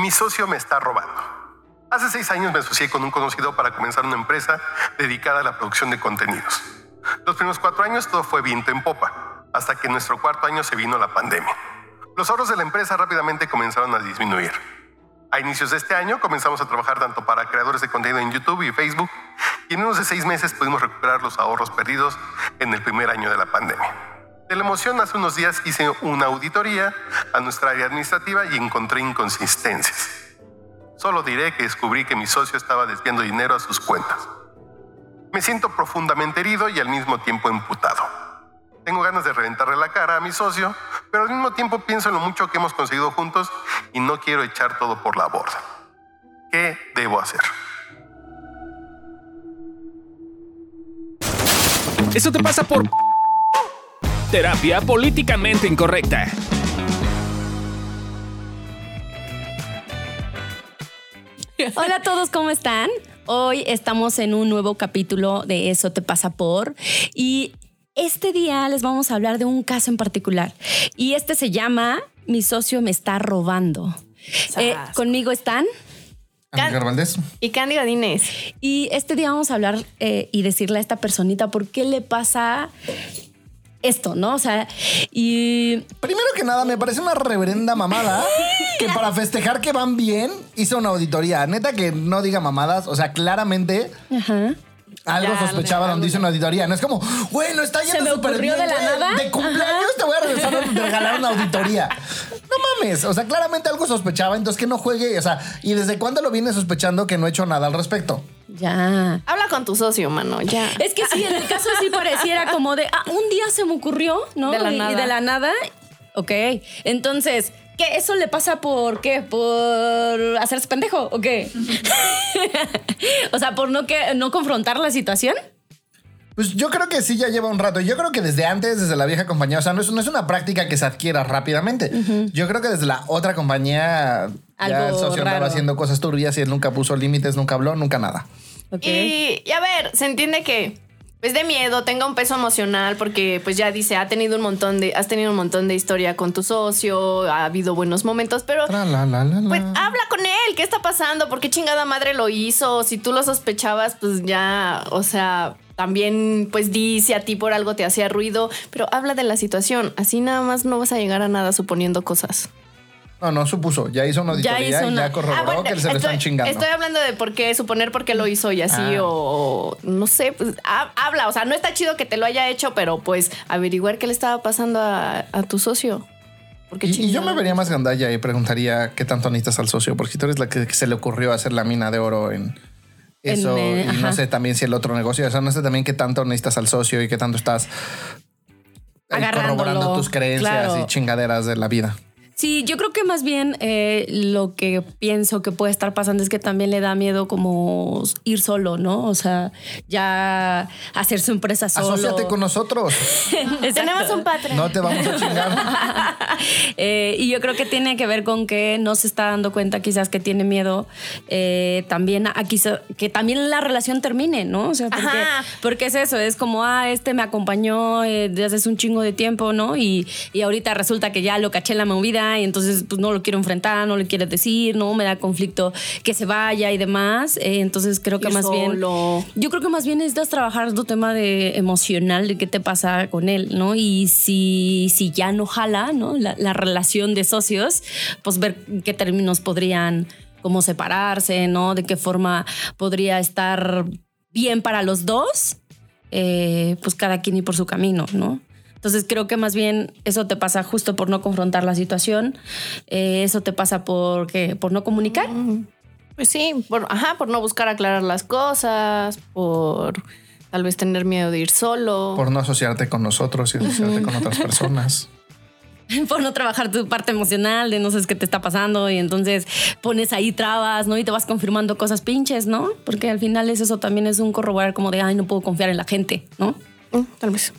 Mi socio me está robando. Hace seis años me asocié con un conocido para comenzar una empresa dedicada a la producción de contenidos. Los primeros cuatro años todo fue viento en popa, hasta que en nuestro cuarto año se vino la pandemia. Los ahorros de la empresa rápidamente comenzaron a disminuir. A inicios de este año comenzamos a trabajar tanto para creadores de contenido en YouTube y Facebook y en unos de seis meses pudimos recuperar los ahorros perdidos en el primer año de la pandemia. De la emoción, hace unos días hice una auditoría a nuestra área administrativa y encontré inconsistencias. Solo diré que descubrí que mi socio estaba desviando dinero a sus cuentas. Me siento profundamente herido y al mismo tiempo imputado. Tengo ganas de reventarle la cara a mi socio, pero al mismo tiempo pienso en lo mucho que hemos conseguido juntos y no quiero echar todo por la borda. ¿Qué debo hacer? Eso te pasa por terapia políticamente incorrecta. Hola a todos, ¿cómo están? Hoy estamos en un nuevo capítulo de Eso te pasa por y este día les vamos a hablar de un caso en particular y este se llama Mi socio me está robando. Eh, conmigo están Amílcar Valdés. Y Candy Godínez. y este día vamos a hablar eh, y decirle a esta personita por qué le pasa esto, ¿no? O sea, y Primero que nada, me parece una reverenda mamada que para festejar que van bien hizo una auditoría. Neta que no diga mamadas. O sea, claramente ajá. algo Ya, sospechaba donde hizo una auditoría. No es como, bueno, está yendo súper bien, de la nada. De cumpleaños te voy a regresar a regalar una auditoría. No mames. O sea, claramente algo sospechaba. Entonces que no juegue. O sea, ¿y desde cuándo lo viene sospechando que no he hecho nada al respecto? Ya. Habla con tu socio, mano, ya. Es que sí, en el caso sí pareciera como de, ah, un día se me ocurrió, ¿no? De la y, y nada. de la nada. Ok. Entonces, ¿qué? ¿Eso le pasa por qué? ¿Por hacerse pendejo o qué? o sea, por no, que, no confrontar la situación. Pues yo creo que sí ya lleva un rato. Yo creo que desde antes, desde la vieja compañía, o sea, no es, no es una práctica que se adquiera rápidamente. Yo creo que desde la otra compañía ya el Algo socio andaba raro. haciendo cosas turbias y él nunca puso límites, nunca habló, nunca nada. Y, y a ver, se entiende que es de miedo, tenga un peso emocional, porque pues ya dice, ha tenido un montón de, has tenido un montón de historia con tu socio, ha habido buenos momentos, pero la, la, la, la. pues habla con él, ¿qué está pasando? ¿Por qué chingada madre lo hizo? Si tú lo sospechabas, pues ya, o sea, también pues di si a ti por algo te hacía ruido, pero habla de la situación, así nada más no vas a llegar a nada suponiendo cosas. No, no supuso. Ya hizo una Ya auditoría hizo y una- ya corroboró Ah, bueno, que se le estoy, están chingando. Estoy hablando de por qué, suponer por qué lo hizo y así, Ah. o, o no sé, pues ha- habla. O sea, no está chido que te lo haya hecho, pero pues averiguar qué le estaba pasando a, a tu socio. Porque Y, y yo me vería más gandalla y preguntaría qué tanto necesitas al socio, porque tú eres la que, que se le ocurrió hacer la mina de oro en eso, y no sé también si el otro negocio, o sea, no sé también qué tanto necesitas al socio y qué tanto estás corroborando tus creencias claro. y chingaderas de la vida. Sí, yo creo que más bien eh, lo que pienso que puede estar pasando es que también le da miedo como ir solo, ¿no? O sea, ya hacer su empresa solo. Asociate con nosotros. Tenemos un patrón. No te vamos a chingar. Eh, y yo creo que tiene que ver con que no se está dando cuenta quizás que tiene miedo eh, también a quizá- que también la relación termine, ¿no? O sea, porque es eso, es como, ah, este me acompañó eh, desde hace un chingo de tiempo, ¿no? Y, y ahorita resulta que ya lo caché en la movida y entonces pues no lo quiero enfrentar, no le quiero decir, ¿no? Me da conflicto que se vaya y demás. Eh, entonces creo que Ir más solo. bien... Yo creo que más bien necesitas trabajar tu tema de emocional, de qué te pasa con él, ¿no? Y si, si ya no jala, ¿no? La, la relación de socios, pues ver qué términos podrían como separarse, ¿no? De qué forma podría estar bien para los dos, eh, pues cada quien y por su camino, ¿no? Entonces creo que más bien eso te pasa justo por no confrontar la situación, eh, eso te pasa por, ¿qué? por no comunicar. Pues sí, por, ajá, por no buscar aclarar las cosas, por tal vez tener miedo de ir solo. Por no asociarte con nosotros y asociarte con otras personas. por no trabajar tu parte emocional de no sabes qué te está pasando y entonces pones ahí trabas, ¿no? Y te vas confirmando cosas pinches, ¿no? Porque al final es eso también es un corroborar como de, ay, no puedo confiar en la gente, ¿no? Mm, tal vez.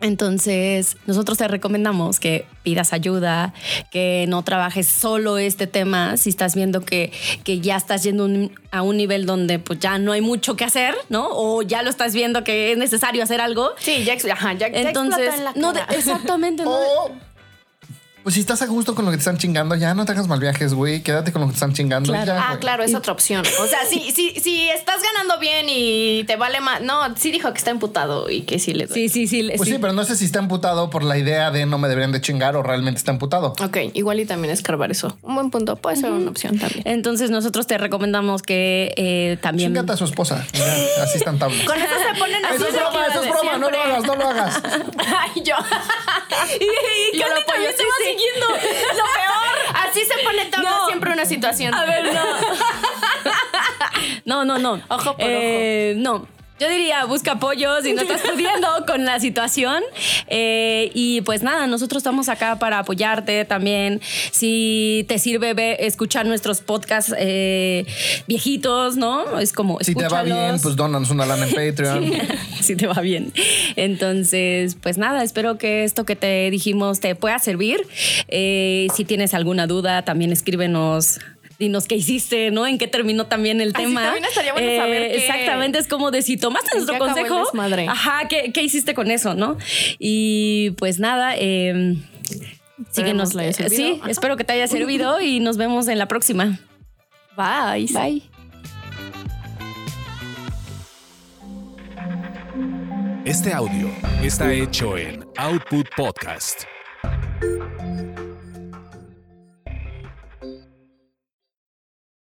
Entonces, nosotros te recomendamos que pidas ayuda, que no trabajes solo este tema si estás viendo que, que ya estás yendo un- a un nivel donde pues ya no hay mucho que hacer, ¿no? O ya lo estás viendo que es necesario hacer algo. Sí, ya, ajá, ya, ya Entonces, explotó en la no, de- cara. exactamente, no, O Pues si estás a gusto con lo que te están chingando, ya no te hagas mal viajes, güey. Quédate con lo que te están chingando. Claro. ya, Ah, claro, es otra opción. O sea, si, si, si estás ganando bien y te vale más. No, sí dijo que está emputado y que sí le duele. Sí, sí, sí. Pues sí. pero no sé si está emputado por la idea de no me deberían de chingar o realmente está emputado. Ok, igual y también escarbar eso. Un buen punto. Puede ser una opción también. Entonces nosotros te recomendamos que eh, también... Chingate a su esposa. Así están tablas. Con eso se ponen así. Eso es broma, eso es broma. No lo hagas, no lo hagas. Ay, yo. y Yo lo Candy apoyo, también sí, te va sí. Siguiendo. Lo peor. Así se pone No. siempre una situación. A ver, no. No, no, no. Ojo por Eh, No. Yo diría, busca apoyo si no estás pudiendo con la situación. Eh, y pues nada, nosotros estamos acá para apoyarte también. Si te sirve ve- escuchar nuestros podcasts eh, viejitos, ¿no? Es como. Si te va bien, pues dónanos una lana en Patreon. si te va bien. Entonces, pues nada, espero que esto que te dijimos te pueda servir. Eh, si tienes alguna duda, también escríbenos. Dinos qué hiciste, ¿no? En qué terminó también el tema. Eh, también estaría bueno saber qué- Exactamente, es como de si tomaste ¿En nuestro consejo. desmadre? Ajá, ¿qué, qué hiciste con eso, no? Y pues nada, eh, síguenos. le haya servido. Sí, Ajá. espero que te haya servido y nos vemos en la próxima. Bye. Bye. Este audio está hecho en Output Podcast.